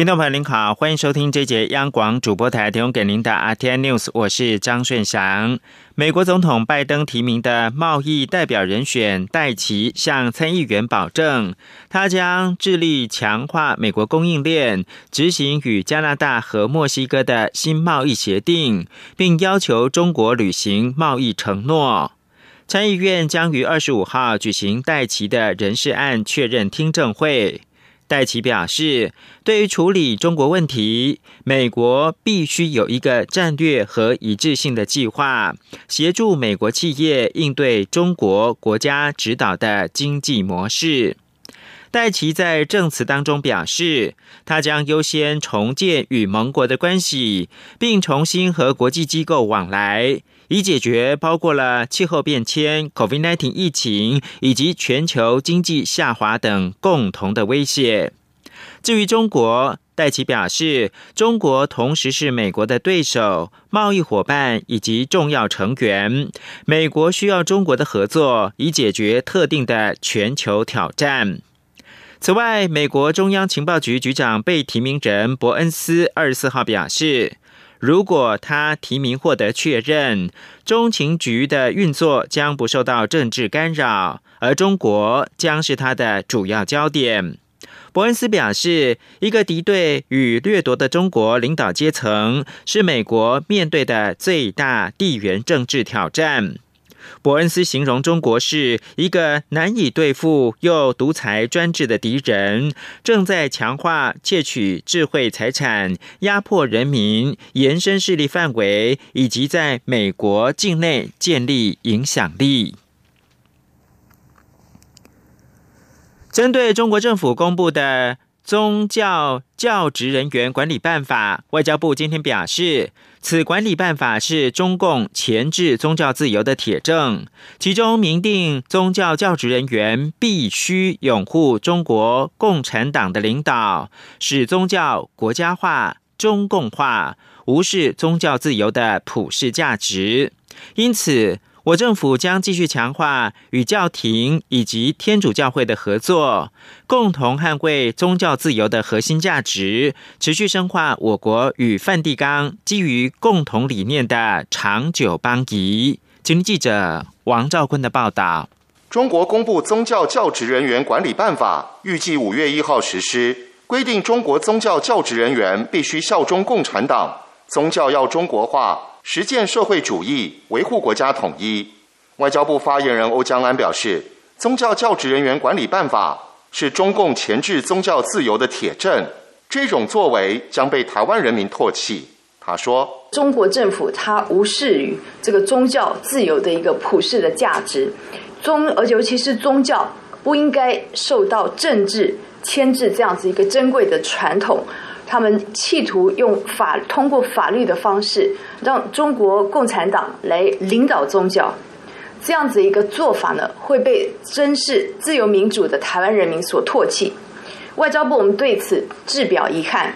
听众朋友您好，欢迎收听这节央广主播台提供给您的 RTN News，我是张顺祥。美国总统拜登提名的贸易代表人选戴奇向参议员保证，他将致力强化美国供应链，执行与加拿大和墨西哥的新贸易协定，并要求中国履行贸易承诺。参议院将于二十五号举行戴奇的人事案确认听证会。戴奇表示，对于处理中国问题，美国必须有一个战略和一致性的计划，协助美国企业应对中国国家指导的经济模式。戴奇在证词当中表示，他将优先重建与盟国的关系，并重新和国际机构往来。以解决包括了气候变迁、COVID-19 疫情以及全球经济下滑等共同的威胁。至于中国，戴奇表示，中国同时是美国的对手、贸易伙伴以及重要成员。美国需要中国的合作，以解决特定的全球挑战。此外，美国中央情报局局长被提名人伯恩斯二十四号表示。如果他提名获得确认，中情局的运作将不受到政治干扰，而中国将是他的主要焦点。伯恩斯表示，一个敌对与掠夺的中国领导阶层是美国面对的最大地缘政治挑战。伯恩斯形容中国是一个难以对付又独裁专制的敌人，正在强化窃取智慧财产、压迫人民、延伸势力范围，以及在美国境内建立影响力。针对中国政府公布的。宗教教职人员管理办法，外交部今天表示，此管理办法是中共前置宗教自由的铁证，其中明定宗教教职人员必须拥护中国共产党的领导，使宗教国家化、中共化，无视宗教自由的普世价值，因此。我政府将继续强化与教廷以及天主教会的合作，共同捍卫宗教自由的核心价值，持续深化我国与梵蒂冈基于共同理念的长久邦谊。今天记者王兆坤的报道：中国公布宗教教职人员管理办法，预计五月一号实施，规定中国宗教教职人员必须效忠共产党，宗教要中国化。实践社会主义，维护国家统一。外交部发言人欧江安表示，宗教教职人员管理办法是中共钳制宗教自由的铁证，这种作为将被台湾人民唾弃。他说：“中国政府他无视于这个宗教自由的一个普世的价值，宗而尤其是宗教不应该受到政治牵制这样子一个珍贵的传统。”他们企图用法通过法律的方式，让中国共产党来领导宗教，这样子一个做法呢，会被珍视自由民主的台湾人民所唾弃。外交部我们对此致表遗憾，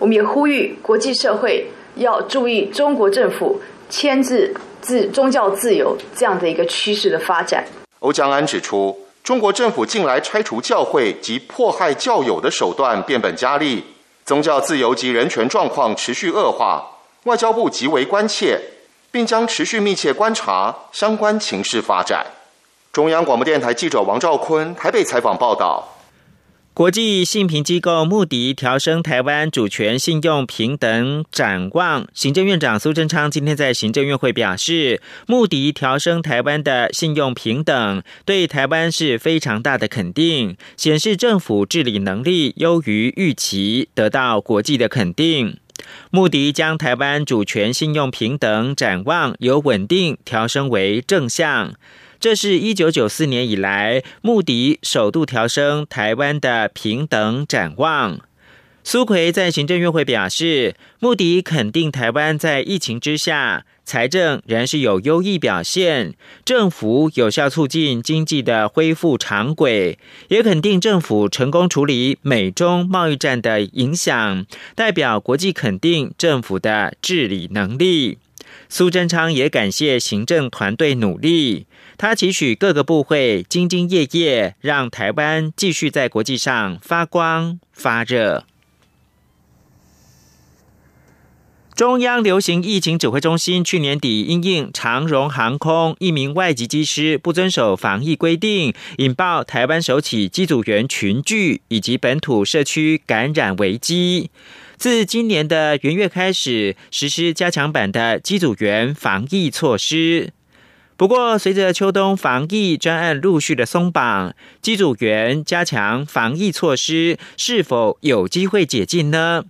我们也呼吁国际社会要注意中国政府牵制自宗教自由这样的一个趋势的发展。欧江安指出，中国政府近来拆除教会及迫害教友的手段变本加厉。宗教自由及人权状况持续恶化，外交部极为关切，并将持续密切观察相关情势发展。中央广播电台记者王兆坤台北采访报道。国际信评机构穆迪调升台湾主权信用平等展望。行政院长苏贞昌今天在行政院会表示，穆迪调升台湾的信用平等，对台湾是非常大的肯定，显示政府治理能力优于预期，得到国际的肯定。穆迪将台湾主权信用平等展望由稳定调升为正向。这是一九九四年以来，穆迪首度调升台湾的平等展望。苏奎在行政院会表示，穆迪肯定台湾在疫情之下财政仍是有优异表现，政府有效促进经济的恢复常轨，也肯定政府成功处理美中贸易战的影响，代表国际肯定政府的治理能力。苏贞昌也感谢行政团队努力，他期许各个部会兢兢业业，让台湾继续在国际上发光发热。中央流行疫情指挥中心去年底因应长荣航空一名外籍机师不遵守防疫规定，引爆台湾首起机组员群聚以及本土社区感染危机。自今年的元月开始实施加强版的机组员防疫措施。不过，随着秋冬防疫专案陆续的松绑，机组员加强防疫措施是否有机会解禁呢？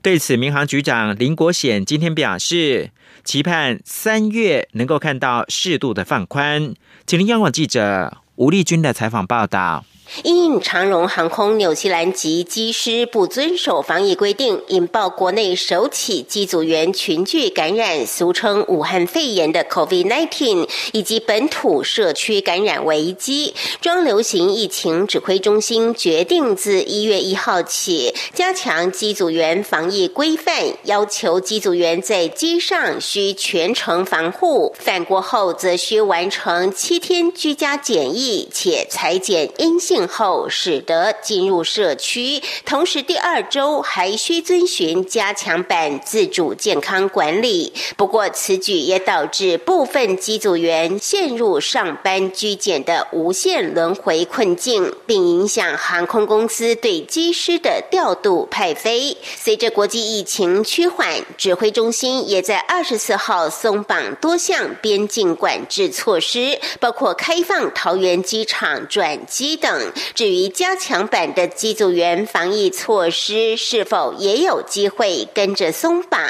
对此，民航局长林国显今天表示，期盼三月能够看到适度的放宽。请听央广记者吴丽君的采访报道。因长荣航空纽西兰籍机师不遵守防疫规定，引爆国内首起机组员群聚感染，俗称武汉肺炎的 COVID-19，以及本土社区感染危机，中流行疫情指挥中心决定自一月一号起加强机组员防疫规范，要求机组员在机上需全程防护，返国后则需完成七天居家检疫，且裁剪阴性。后使得进入社区，同时第二周还需遵循加强版自主健康管理。不过此举也导致部分机组员陷入上班居检的无限轮回困境，并影响航空公司对机师的调度派飞。随着国际疫情趋缓，指挥中心也在二十四号松绑多项边境管制措施，包括开放桃园机场转机等。至于加强版的机组员防疫措施是否也有机会跟着松绑？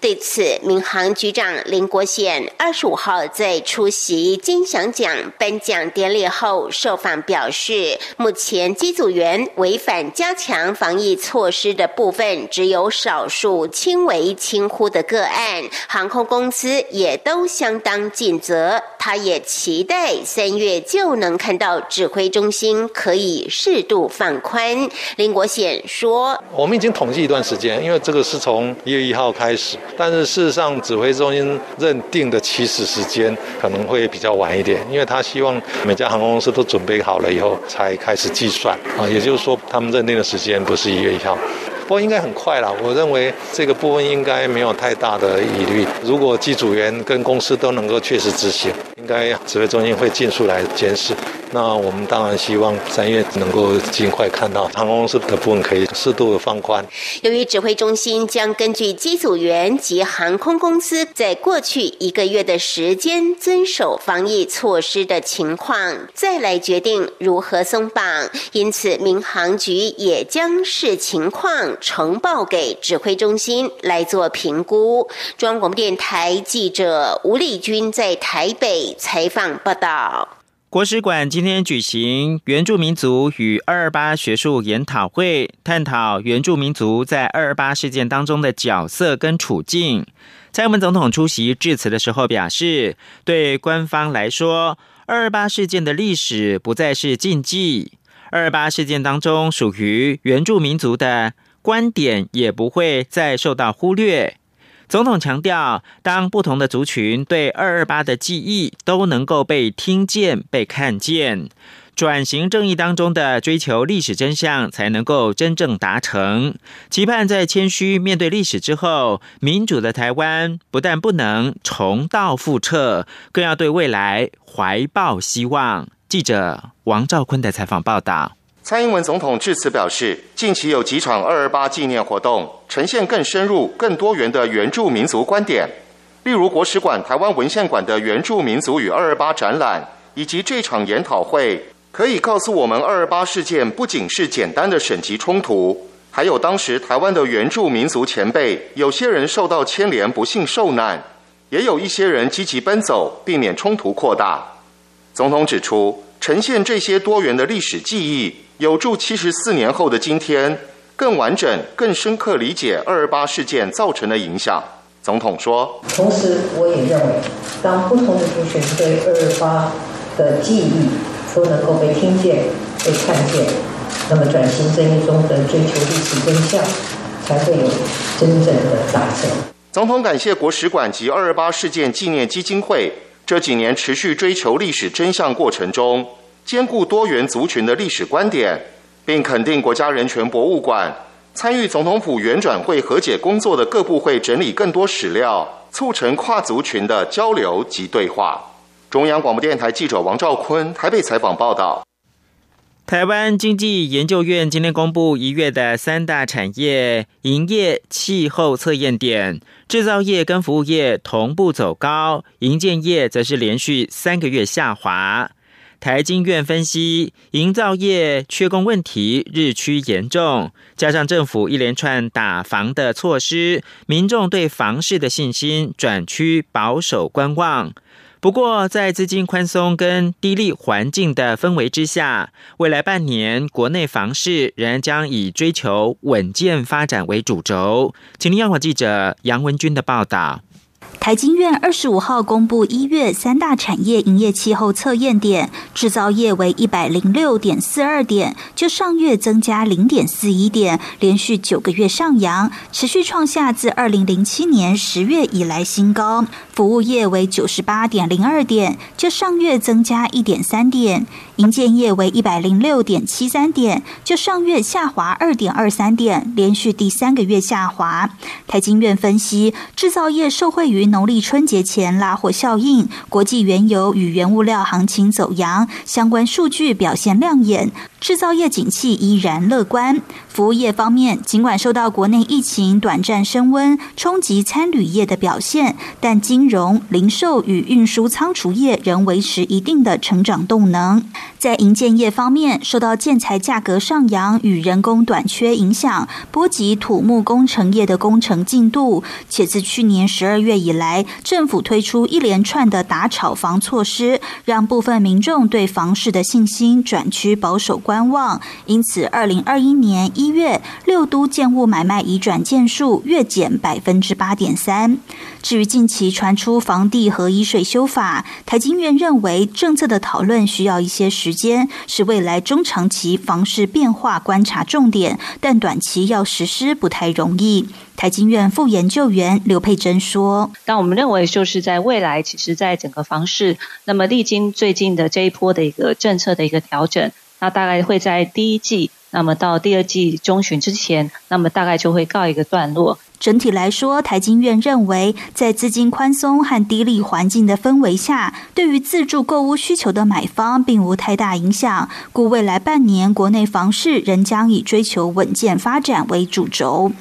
对此，民航局长林国显二十五号在出席金祥奖颁奖典礼后受访表示，目前机组员违反加强防疫措施的部分只有少数轻微轻忽的个案，航空公司也都相当尽责。他也期待三月就能看到指挥中心可。以适度放宽。林国显说：“我们已经统计一段时间，因为这个是从一月一号开始，但是事实上指挥中心认定的起始时间可能会比较晚一点，因为他希望每家航空公司都准备好了以后才开始计算啊，也就是说他们认定的时间不是一月一号。”不过应该很快了，我认为这个部分应该没有太大的疑虑。如果机组员跟公司都能够确实执行，应该指挥中心会尽速来监视。那我们当然希望三月能够尽快看到航空公司的部分可以适度的放宽。由于指挥中心将根据机组员及航空公司在过去一个月的时间遵守防疫措施的情况，再来决定如何松绑，因此民航局也将视情况。呈报给指挥中心来做评估。中央广播电台记者吴丽君在台北采访报道。国史馆今天举行原住民族与二二八学术研讨会，探讨原住民族在二二八事件当中的角色跟处境。蔡英文总统出席致辞的时候表示，对官方来说，二二八事件的历史不再是禁忌，二二八事件当中属于原住民族的。观点也不会再受到忽略。总统强调，当不同的族群对二二八的记忆都能够被听见、被看见，转型正义当中的追求历史真相才能够真正达成。期盼在谦虚面对历史之后，民主的台湾不但不能重蹈覆辙，更要对未来怀抱希望。记者王兆坤的采访报道。蔡英文总统致辞表示，近期有几场二二八纪念活动，呈现更深入、更多元的原住民族观点。例如，国史馆台湾文献馆的原住民族与二二八展览，以及这场研讨会，可以告诉我们，二二八事件不仅是简单的省级冲突，还有当时台湾的原住民族前辈，有些人受到牵连，不幸受难，也有一些人积极奔走，避免冲突扩大。总统指出，呈现这些多元的历史记忆。有助七十四年后的今天，更完整、更深刻理解二二八事件造成的影响。总统说：“同时，我也认为，当不同的族群对二二八的记忆都能够被听见、被看见，那么转型正义中的追求历史真相才会有真正的达成。”总统感谢国史馆及二二八事件纪念基金会这几年持续追求历史真相过程中，兼顾多元族群的历史观点。并肯定国家人权博物馆参与总统府原转会和解工作的各部会整理更多史料，促成跨族群的交流及对话。中央广播电台记者王兆坤台北采访报道。台湾经济研究院今天公布一月的三大产业营业气候测验点，制造业跟服务业同步走高，营建业则是连续三个月下滑。台经院分析，营造业缺工问题日趋严重，加上政府一连串打房的措施，民众对房市的信心转趋保守观望。不过，在资金宽松跟低利环境的氛围之下，未来半年国内房市仍然将以追求稳健发展为主轴。请听央广记者杨文军的报道。台经院二十五号公布一月三大产业营业气候测验点，制造业为一百零六点四二点，就上月增加零点四一点，连续九个月上扬，持续创下自二零零七年十月以来新高。服务业为九十八点零二点，就上月增加一点三点。营建业为一百零六点七三点，就上月下滑二点二三点，连续第三个月下滑。台经院分析，制造业受惠于农历春节前拉货效应，国际原油与原物料行情走阳，相关数据表现亮眼。制造业景气依然乐观。服务业方面，尽管受到国内疫情短暂升温冲击餐旅业的表现，但金融、零售与运输仓储业仍维持一定的成长动能。在营建业方面，受到建材价格上扬与人工短缺影响，波及土木工程业的工程进度。且自去年十二月以来，来政府推出一连串的打炒房措施，让部分民众对房市的信心转趋保守观。望，因此，二零二一年一月六都建物买卖移转件数月减百分之八点三。至于近期传出房地合一税修法，台经院认为政策的讨论需要一些时间，是未来中长期房市变化观察重点，但短期要实施不太容易。台经院副研究员刘佩珍说：“但我们认为，就是在未来，其实在整个房市，那么历经最近的这一波的一个政策的一个调整。”那大概会在第一季，那么到第二季中旬之前，那么大概就会告一个段落。整体来说，台经院认为，在资金宽松和低利环境的氛围下，对于自住购屋需求的买方并无太大影响，故未来半年国内房市仍将以追求稳健发展为主轴。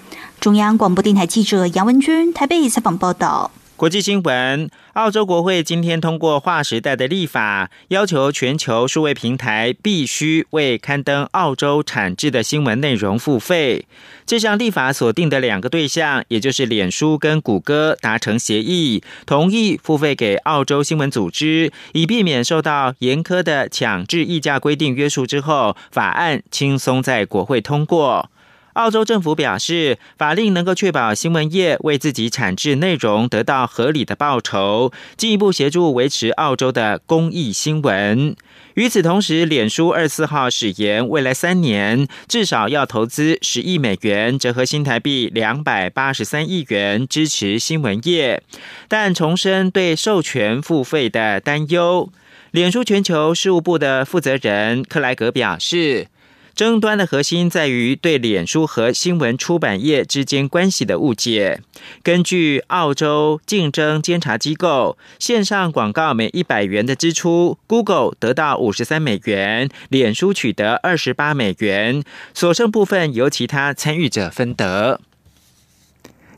中央广播电台记者杨文君台北采访报道。国际新闻：澳洲国会今天通过划时代的立法，要求全球数位平台必须为刊登澳洲产制的新闻内容付费。这项立法锁定的两个对象，也就是脸书跟谷歌达成协议，同意付费给澳洲新闻组织，以避免受到严苛的强制议价规定约束。之后，法案轻松在国会通过。澳洲政府表示，法令能够确保新闻业为自己产制内容得到合理的报酬，进一步协助维持澳洲的公益新闻。与此同时，脸书二四号誓言，未来三年至少要投资十亿美元，折合新台币两百八十三亿元，支持新闻业，但重申对授权付费的担忧。脸书全球事务部的负责人克莱格表示。争端的核心在于对脸书和新闻出版业之间关系的误解。根据澳洲竞争监察机构，线上广告每一百元的支出，Google 得到五十三美元，脸书取得二十八美元，所剩部分由其他参与者分得。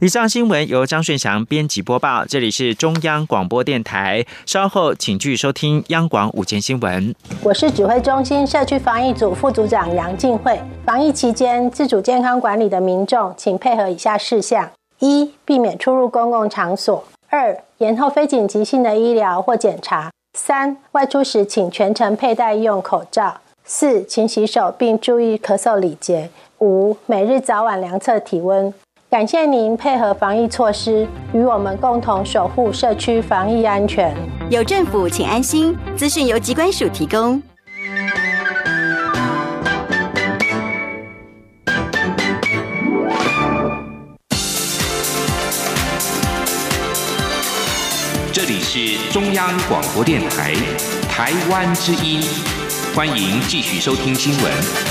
以上新闻由张顺祥编辑播报，这里是中央广播电台。稍后请继续收听央广午间新闻。我是指挥中心社区防疫组副组长杨静慧。防疫期间自主健康管理的民众，请配合以下事项：一、避免出入公共场所；二、延后非紧急性的医疗或检查；三、外出时请全程佩戴医用口罩；四、勤洗手并注意咳嗽礼节。五、每日早晚量测体温。感谢您配合防疫措施，与我们共同守护社区防疫安全。有政府，请安心。资讯由机关署提供。这里是中央广播电台台湾之音，欢迎继续收听新闻。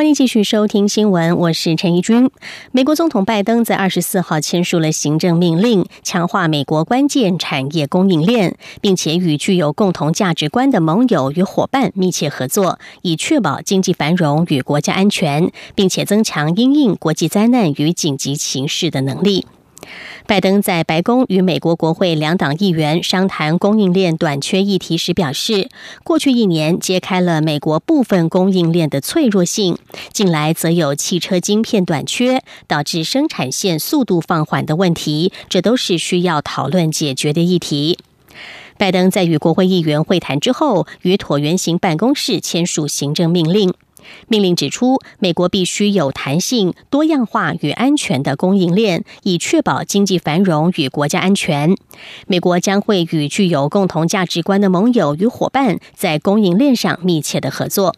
欢迎继续收听新闻，我是陈怡君。美国总统拜登在二十四号签署了行政命令，强化美国关键产业供应链，并且与具有共同价值观的盟友与伙伴密切合作，以确保经济繁荣与国家安全，并且增强应应国际灾难与紧急情势的能力。拜登在白宫与美国国会两党议员商谈供应链短缺议题时表示，过去一年揭开了美国部分供应链的脆弱性，近来则有汽车晶片短缺导致生产线速度放缓的问题，这都是需要讨论解决的议题。拜登在与国会议员会谈之后，与椭圆形办公室签署行政命令。命令指出，美国必须有弹性、多样化与安全的供应链，以确保经济繁荣与国家安全。美国将会与具有共同价值观的盟友与伙伴，在供应链上密切的合作。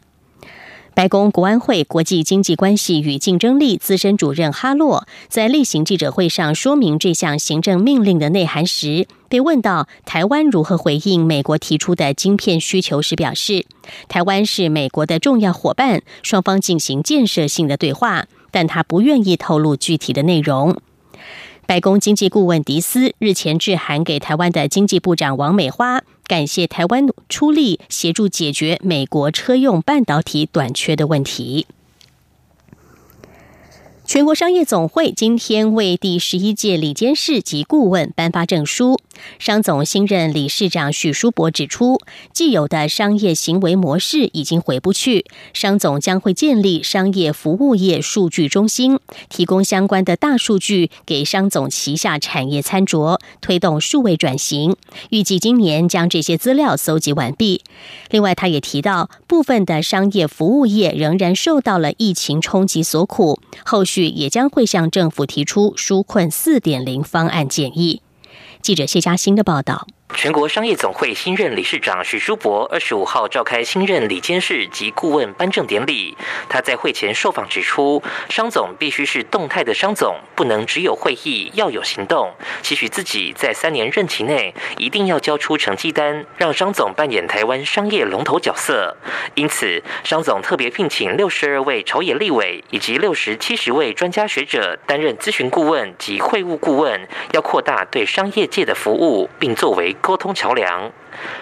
白宫国安会国际经济关系与竞争力资深主任哈洛在例行记者会上说明这项行政命令的内涵时，被问到台湾如何回应美国提出的晶片需求时，表示台湾是美国的重要伙伴，双方进行建设性的对话，但他不愿意透露具体的内容。白宫经济顾问迪斯日前致函给台湾的经济部长王美花，感谢台湾出力协助解决美国车用半导体短缺的问题。全国商业总会今天为第十一届理监事及顾问颁发证书。商总新任理事长许书博指出，既有的商业行为模式已经回不去，商总将会建立商业服务业数据中心，提供相关的大数据给商总旗下产业餐桌，推动数位转型。预计今年将这些资料搜集完毕。另外，他也提到，部分的商业服务业仍然受到了疫情冲击所苦，后续。也将会向政府提出纾困四点零方案建议。记者谢佳欣的报道。全国商业总会新任理事长许书博二十五号召开新任理监事及顾问颁证典礼。他在会前受访指出，商总必须是动态的商总，不能只有会议，要有行动。期许自己在三年任期内一定要交出成绩单，让商总扮演台湾商业龙头角色。因此，商总特别聘请六十二位朝野立委以及六十七十位专家学者担任咨询顾问及会务顾问，要扩大对商业界的服务，并作为。沟通桥梁，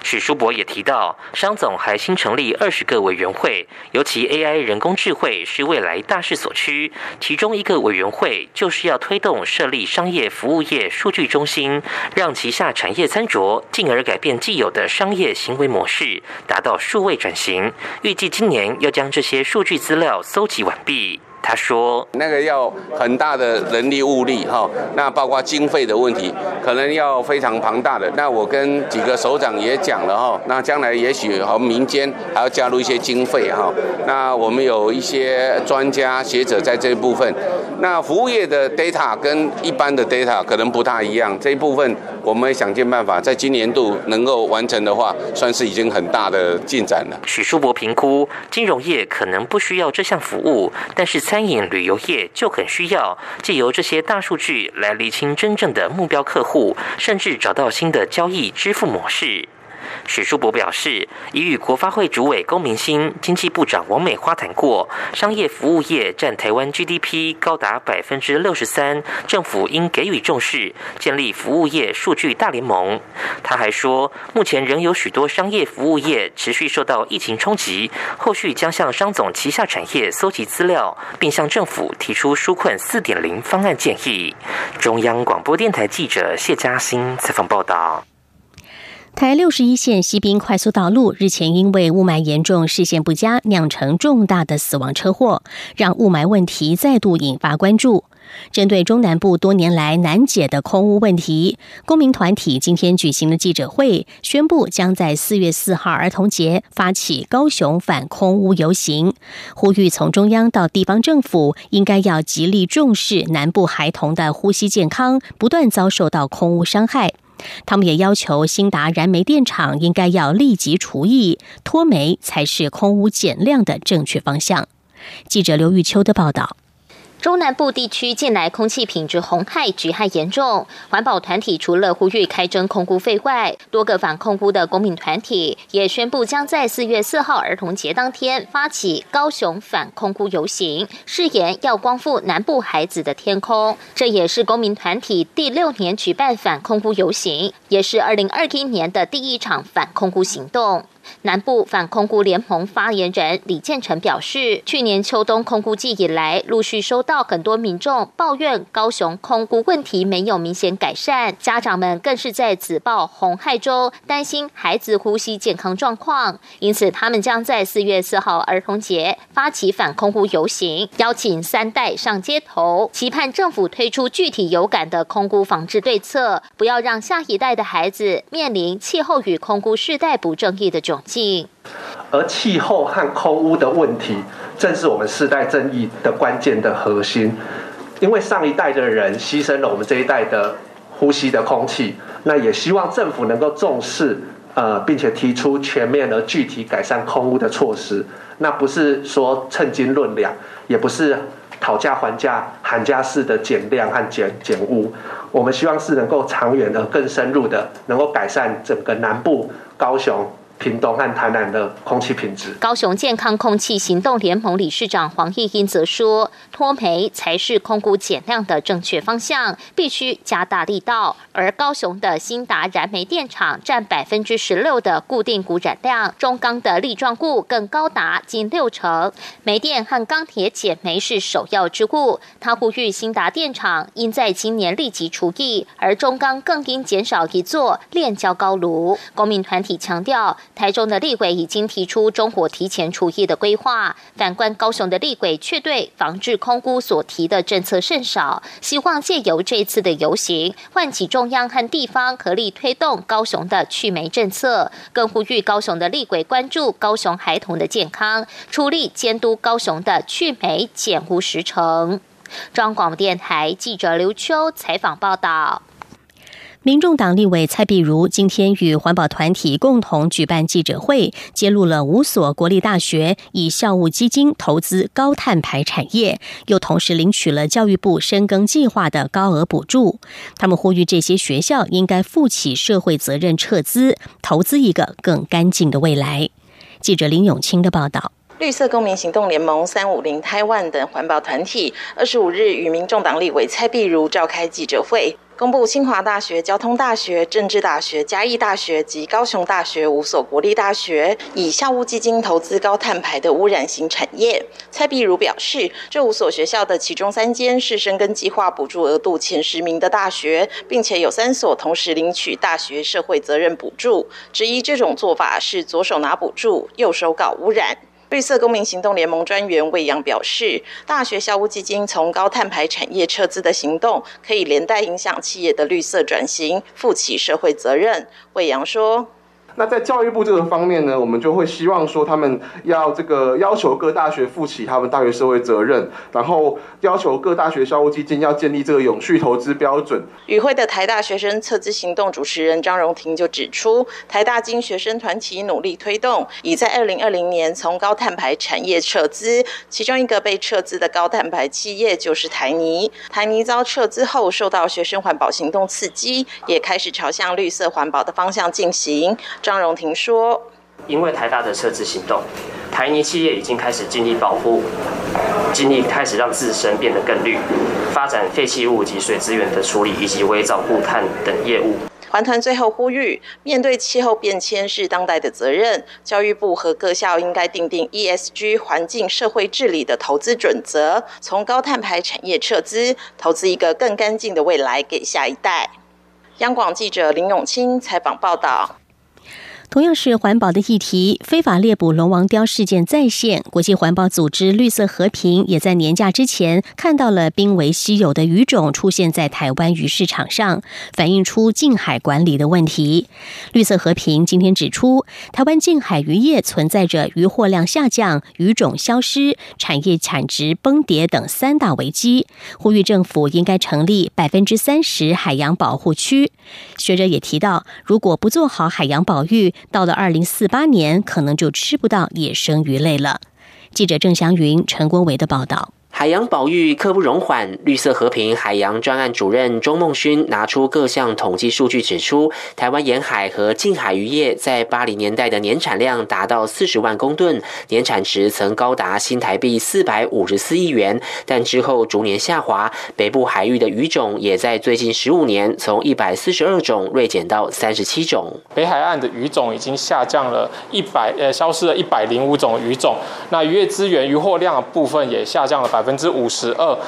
许书博也提到，商总还新成立二十个委员会，尤其 AI 人工智慧是未来大势所趋。其中一个委员会就是要推动设立商业服务业数据中心，让旗下产业餐桌，进而改变既有的商业行为模式，达到数位转型。预计今年要将这些数据资料搜集完毕。他说：“那个要很大的人力物力哈，那包括经费的问题，可能要非常庞大的。那我跟几个首长也讲了哈，那将来也许和民间还要加入一些经费哈。那我们有一些专家学者在这一部分。那服务业的 data 跟一般的 data 可能不大一样，这一部分我们想尽办法，在今年度能够完成的话，算是已经很大的进展了。”许书博评估，金融业可能不需要这项服务，但是。餐饮旅游业就很需要借由这些大数据来厘清真正的目标客户，甚至找到新的交易支付模式。许书博表示，已与国发会主委龚明鑫、经济部长王美花谈过，商业服务业占台湾 GDP 高达百分之六十三，政府应给予重视，建立服务业数据大联盟。他还说，目前仍有许多商业服务业持续受到疫情冲击，后续将向商总旗下产业搜集资料，并向政府提出纾困四点零方案建议。中央广播电台记者谢嘉欣采访报道。台六十一线西滨快速道路日前因为雾霾严重、视线不佳，酿成重大的死亡车祸，让雾霾问题再度引发关注。针对中南部多年来难解的空污问题，公民团体今天举行了记者会，宣布将在四月四号儿童节发起高雄反空污游行，呼吁从中央到地方政府应该要极力重视南部孩童的呼吸健康，不断遭受到空污伤害。他们也要求新达燃煤电厂应该要立即除役，脱煤才是空污减量的正确方向。记者刘玉秋的报道。中南部地区近来空气品质红害、局害严重，环保团体除了呼吁开征空污费外，多个反空污的公民团体也宣布将在四月四号儿童节当天发起高雄反空污游行，誓言要光复南部孩子的天空。这也是公民团体第六年举办反空污游行，也是二零二一年的第一场反空污行动。南部反空污联盟发言人李建成表示，去年秋冬空污季以来，陆续收到很多民众抱怨高雄空污问题没有明显改善，家长们更是在紫报红害中担心孩子呼吸健康状况，因此他们将在四月四号儿童节发起反空污游行，邀请三代上街头，期盼政府推出具体有感的空污防治对策，不要让下一代的孩子面临气候与空污世代不正义的窘。而气候和空污的问题，正是我们世代正义的关键的核心。因为上一代的人牺牲了我们这一代的呼吸的空气，那也希望政府能够重视，呃，并且提出全面而具体改善空污的措施。那不是说称斤论两，也不是讨价还价、喊价式的减量和减减污。我们希望是能够长远而更深入的，能够改善整个南部高雄。屏东和台南的空气品质。高雄健康空气行动联盟理事长黄义英则说：“脱煤才是空污减量的正确方向，必须加大力道。而高雄的新达燃煤电厂占百分之十六的固定股染量，中钢的粒状固更高达近六成。煤电和钢铁减煤是首要之务。他呼吁新达电厂应在今年立即除役，而中钢更应减少一座炼焦高炉。公民团体强调。”台中的立委已经提出中火提前除役的规划，反观高雄的立委却对防治空污所提的政策甚少。希望借由这次的游行，唤起中央和地方合力推动高雄的去煤政策，更呼吁高雄的立委关注高雄孩童的健康，出力监督高雄的去煤减污时程。中央广播电台记者刘秋采访报道。民众党立委蔡碧如今天与环保团体共同举办记者会，揭露了五所国立大学以校务基金投资高碳排产业，又同时领取了教育部深耕计划的高额补助。他们呼吁这些学校应该负起社会责任，撤资投资一个更干净的未来。记者林永清的报道。绿色公民行动联盟、三五零台湾等环保团体，二十五日与民众党立委蔡碧如召开记者会。公布清华大学、交通大学、政治大学、嘉义大学及高雄大学五所国立大学以校务基金投资高碳排的污染型产业。蔡碧如表示，这五所学校的其中三间是深耕计划补助额度前十名的大学，并且有三所同时领取大学社会责任补助。质疑这种做法是左手拿补助，右手搞污染。绿色公民行动联盟专员魏阳表示，大学校务基金从高碳排产业撤资的行动，可以连带影响企业的绿色转型，负起社会责任。魏阳说。那在教育部这个方面呢，我们就会希望说，他们要这个要求各大学负起他们大学社会责任，然后要求各大学校务基金要建立这个永续投资标准。与会的台大学生撤资行动主持人张荣庭就指出，台大经学生团体努力推动，已在二零二零年从高碳排产业撤资，其中一个被撤资的高碳排企业就是台泥。台泥遭撤资后，受到学生环保行动刺激，也开始朝向绿色环保的方向进行。张荣婷说：“因为台大的撤资行动，台泥企业已经开始尽力保护，尽力开始让自身变得更绿，发展废弃物及水资源的处理以及微藻固碳等业务。”环团最后呼吁，面对气候变迁是当代的责任，教育部和各校应该订定 ESG 环境社会治理的投资准则，从高碳排产业撤资，投资一个更干净的未来给下一代。央广记者林永清采访报道。同样是环保的议题，非法猎捕龙王雕事件再现。国际环保组织绿色和平也在年假之前看到了濒危稀有的鱼种出现在台湾鱼市场上，反映出近海管理的问题。绿色和平今天指出，台湾近海渔业存在着渔获量下降、鱼种消失、产业产值崩跌等三大危机，呼吁政府应该成立百分之三十海洋保护区。学者也提到，如果不做好海洋保育，到了二零四八年，可能就吃不到野生鱼类了。记者郑祥云、陈国维的报道。海洋保育刻不容缓。绿色和平海洋专案主任钟梦勋拿出各项统计数据，指出台湾沿海和近海渔业在八零年代的年产量达到四十万公吨，年产值曾高达新台币四百五十四亿元，但之后逐年下滑。北部海域的鱼种也在最近十五年从一百四十二种锐减到三十七种。北海岸的鱼种已经下降了一百，呃，消失了一百零五种鱼种。那渔业资源、渔获量的部分也下降了百。百分之五十二，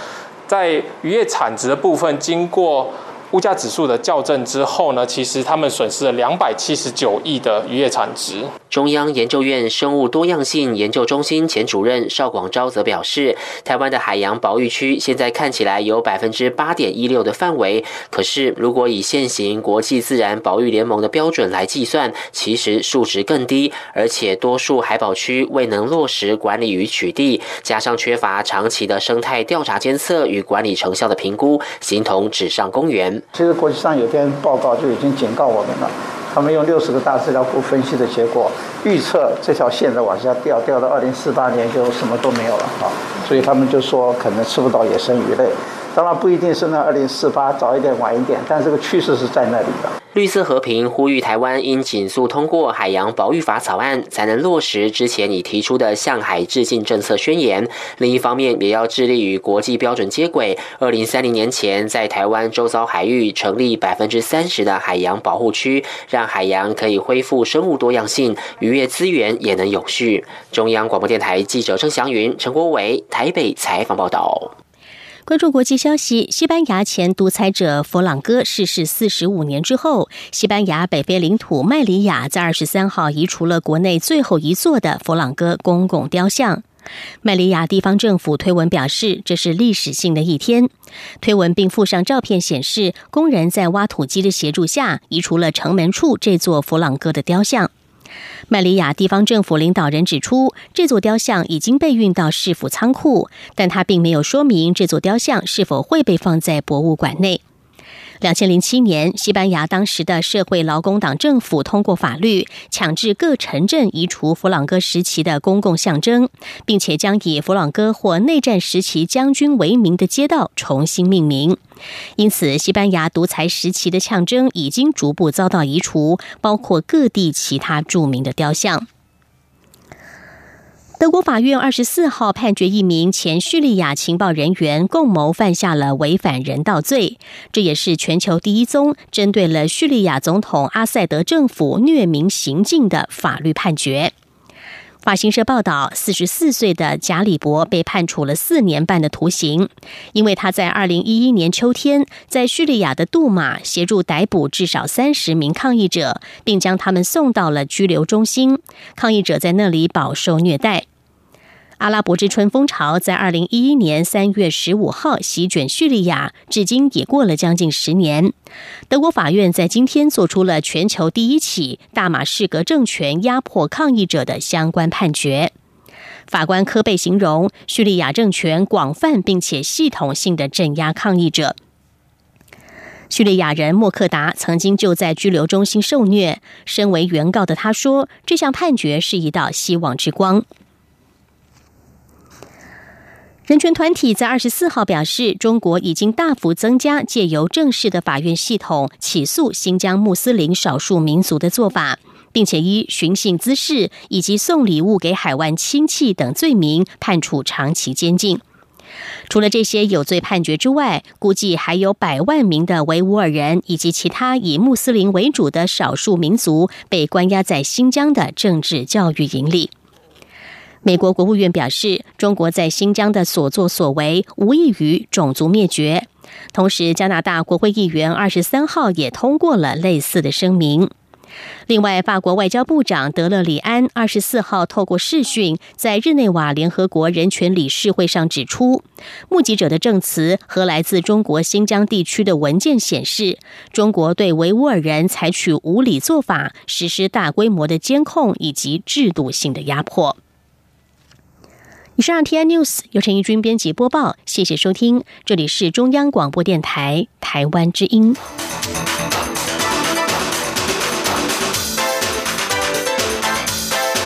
在渔业产值的部分，经过。物价指数的校正之后呢，其实他们损失了两百七十九亿的渔业产值。中央研究院生物多样性研究中心前主任邵广昭则表示，台湾的海洋保育区现在看起来有百分之八点一六的范围，可是如果以现行国际自然保育联盟的标准来计算，其实数值更低，而且多数海保区未能落实管理与取缔，加上缺乏长期的生态调查监测与管理成效的评估，形同纸上公园。其实国际上有篇报告就已经警告我们了，他们用六十个大资料库分析的结果，预测这条线在往下掉，掉到二零四八年就什么都没有了啊，所以他们就说可能吃不到野生鱼类。当然不一定是那二零四八早一点晚一点，但这个趋势是在那里的。绿色和平呼吁台湾应紧速通过海洋保育法草案，才能落实之前已提出的向海致敬政策宣言。另一方面，也要致力于国际标准接轨，二零三零年前在台湾周遭海域成立百分之三十的海洋保护区，让海洋可以恢复生物多样性，渔业资源也能永续。中央广播电台记者郑祥云、陈国伟台北采访报道。关注国际消息，西班牙前独裁者佛朗哥逝世四十五年之后，西班牙北非领土麦里亚在二十三号移除了国内最后一座的佛朗哥公共雕像。麦里亚地方政府推文表示，这是历史性的一天。推文并附上照片，显示工人在挖土机的协助下移除了城门处这座佛朗哥的雕像。麦里亚地方政府领导人指出，这座雕像已经被运到市府仓库，但他并没有说明这座雕像是否会被放在博物馆内。两千零七年，西班牙当时的社会劳工党政府通过法律，强制各城镇移除弗朗哥时期的公共象征，并且将以弗朗哥或内战时期将军为名的街道重新命名。因此，西班牙独裁时期的象征已经逐步遭到移除，包括各地其他著名的雕像。德国法院二十四号判决一名前叙利亚情报人员共谋犯下了违反人道罪，这也是全球第一宗针对了叙利亚总统阿塞德政府虐民行径的法律判决。法新社报道，四十四岁的贾里博被判处了四年半的徒刑，因为他在二零一一年秋天在叙利亚的杜马协助逮捕至少三十名抗议者，并将他们送到了拘留中心，抗议者在那里饱受虐待。阿拉伯之春风潮在二零一一年三月十五号席卷叙利亚，至今已过了将近十年。德国法院在今天做出了全球第一起大马士革政权压迫抗议者的相关判决。法官科贝形容叙利亚政权广泛并且系统性的镇压抗议者。叙利亚人莫克达曾经就在拘留中心受虐，身为原告的他说：“这项判决是一道希望之光。”人权团体在二十四号表示，中国已经大幅增加借由正式的法院系统起诉新疆穆斯林少数民族的做法，并且以寻衅滋事以及送礼物给海外亲戚等罪名判处长期监禁。除了这些有罪判决之外，估计还有百万名的维吾尔人以及其他以穆斯林为主的少数民族被关押在新疆的政治教育营里。美国国务院表示，中国在新疆的所作所为无异于种族灭绝。同时，加拿大国会议员二十三号也通过了类似的声明。另外，法国外交部长德勒里安二十四号透过视讯，在日内瓦联合国人权理事会上指出，目击者的证词和来自中国新疆地区的文件显示，中国对维吾尔人采取无理做法，实施大规模的监控以及制度性的压迫。以上 T I News 由陈义军编辑播报，谢谢收听，这里是中央广播电台台湾之音。